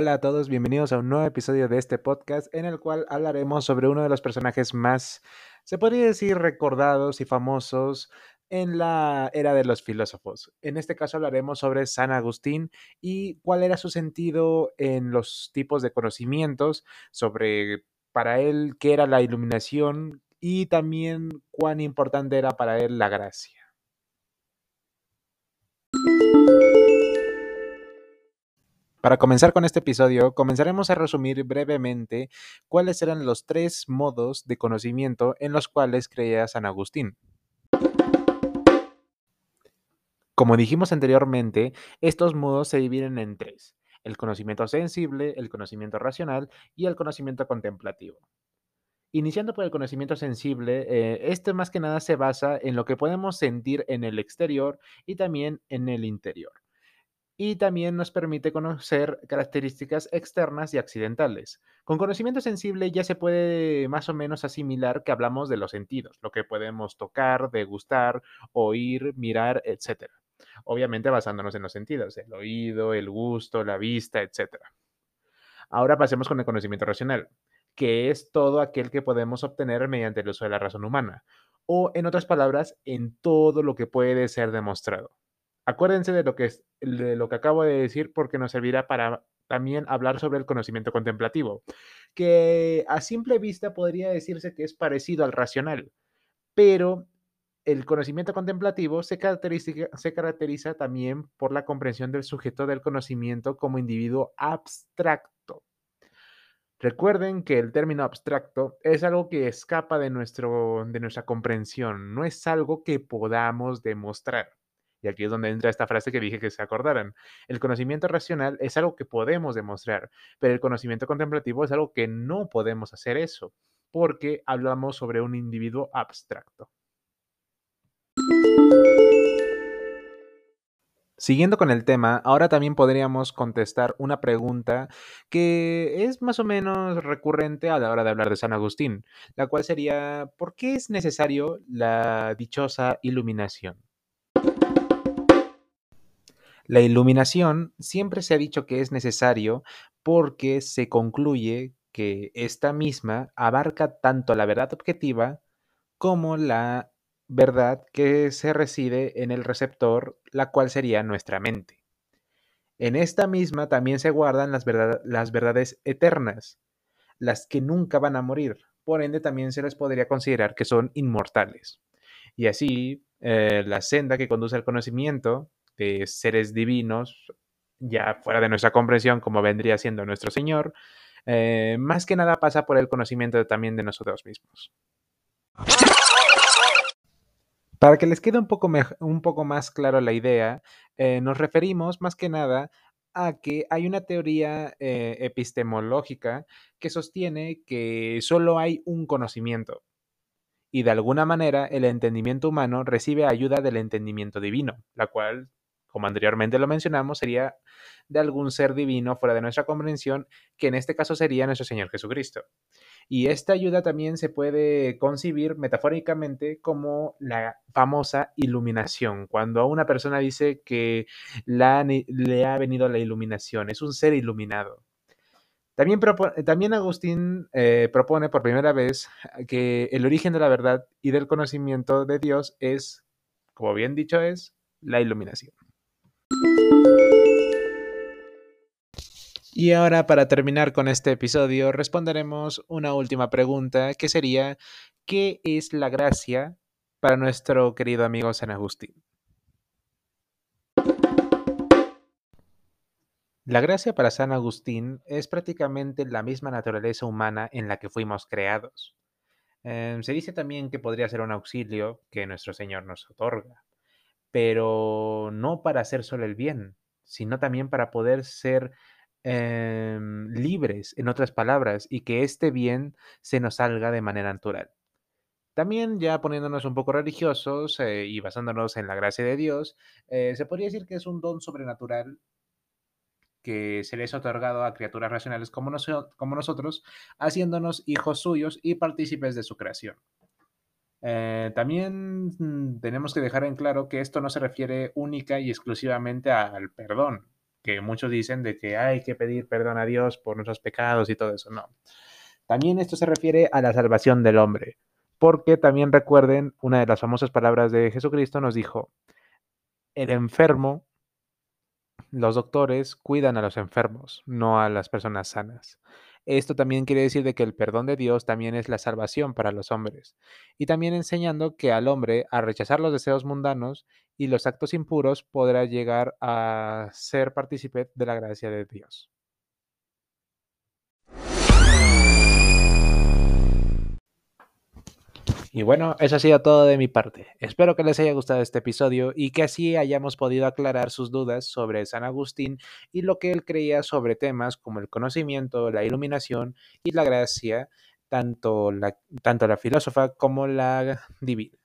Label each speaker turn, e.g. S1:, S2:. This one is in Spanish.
S1: Hola a todos, bienvenidos a un nuevo episodio de este podcast en el cual hablaremos sobre uno de los personajes más, se podría decir, recordados y famosos en la era de los filósofos. En este caso hablaremos sobre San Agustín y cuál era su sentido en los tipos de conocimientos, sobre para él qué era la iluminación y también cuán importante era para él la gracia. Para comenzar con este episodio, comenzaremos a resumir brevemente cuáles eran los tres modos de conocimiento en los cuales creía San Agustín. Como dijimos anteriormente, estos modos se dividen en tres, el conocimiento sensible, el conocimiento racional y el conocimiento contemplativo. Iniciando por el conocimiento sensible, eh, este más que nada se basa en lo que podemos sentir en el exterior y también en el interior y también nos permite conocer características externas y accidentales. Con conocimiento sensible ya se puede más o menos asimilar que hablamos de los sentidos, lo que podemos tocar, degustar, oír, mirar, etc. Obviamente basándonos en los sentidos, el oído, el gusto, la vista, etc. Ahora pasemos con el conocimiento racional, que es todo aquel que podemos obtener mediante el uso de la razón humana, o en otras palabras, en todo lo que puede ser demostrado. Acuérdense de lo que, es, lo que acabo de decir porque nos servirá para también hablar sobre el conocimiento contemplativo, que a simple vista podría decirse que es parecido al racional, pero el conocimiento contemplativo se caracteriza, se caracteriza también por la comprensión del sujeto del conocimiento como individuo abstracto. Recuerden que el término abstracto es algo que escapa de, nuestro, de nuestra comprensión, no es algo que podamos demostrar. Y aquí es donde entra esta frase que dije que se acordaran. El conocimiento racional es algo que podemos demostrar, pero el conocimiento contemplativo es algo que no podemos hacer eso, porque hablamos sobre un individuo abstracto. Siguiendo con el tema, ahora también podríamos contestar una pregunta que es más o menos recurrente a la hora de hablar de San Agustín, la cual sería, ¿por qué es necesario la dichosa iluminación? La iluminación siempre se ha dicho que es necesario porque se concluye que esta misma abarca tanto la verdad objetiva como la verdad que se reside en el receptor, la cual sería nuestra mente. En esta misma también se guardan las, verdades eternas, las que nunca van a morir, por ende también se les podría considerar que son inmortales. Y así, eh, la senda que conduce al conocimiento de seres divinos, ya fuera de nuestra comprensión, como vendría siendo nuestro Señor, eh, más que nada pasa por el conocimiento también de nosotros mismos. Para que les quede un poco, un poco más claro la idea, eh, nos referimos más que nada a que hay una teoría eh, epistemológica que sostiene que solo hay un conocimiento y de alguna manera el entendimiento humano recibe ayuda del entendimiento divino, la cual como anteriormente lo mencionamos, sería de algún ser divino fuera de nuestra comprensión, que en este caso sería nuestro Señor Jesucristo. Y esta ayuda también se puede concebir metafóricamente como la famosa iluminación. Cuando una persona dice que le ha venido la iluminación, es un ser iluminado. También, también Agustín eh, propone por primera vez que el origen de la verdad y del conocimiento de Dios es, como bien dicho es, la iluminación. Y ahora para terminar con este episodio responderemos una última pregunta que sería ¿qué es la gracia para nuestro querido amigo San Agustín? La gracia para San Agustín es prácticamente la misma naturaleza humana en la que fuimos creados. Em, se dice también que podría ser un auxilio que nuestro Señor nos otorga, pero no para hacer solo el bien, sino también para poder ser em, libres, en otras palabras, y que este bien se nos salga de manera natural. También ya poniéndonos un poco religiosos eh, y basándonos en la gracia de Dios, eh, se podría decir que es un don sobrenatural que se les ha otorgado a criaturas racionales como, como nosotros, haciéndonos hijos suyos y partícipes de su creación. Eh, también mm, tenemos que dejar en claro que esto no se refiere única y exclusivamente al perdón, que muchos dicen de que hay que pedir perdón a Dios por nuestros pecados y todo eso. No. También esto se refiere a la salvación del hombre, porque también recuerden una de las famosas palabras de Jesucristo nos dijo, el enfermo, los doctores cuidan a los enfermos, no a las personas sanas. Esto también quiere decir de que el perdón de Dios también es la salvación para los hombres. Y también enseñando que al hombre, a rechazar los deseos mundanos y los actos impuros, podrá llegar a ser partícipe de la gracia de Dios. Y bueno, eso ha sido todo de mi parte. Espero que les haya gustado este episodio y que así hayamos podido aclarar sus dudas sobre San Agustín y lo que él creía sobre temas como el conocimiento, la iluminación y la gracia, tanto la, tanto la filósofa como la divina.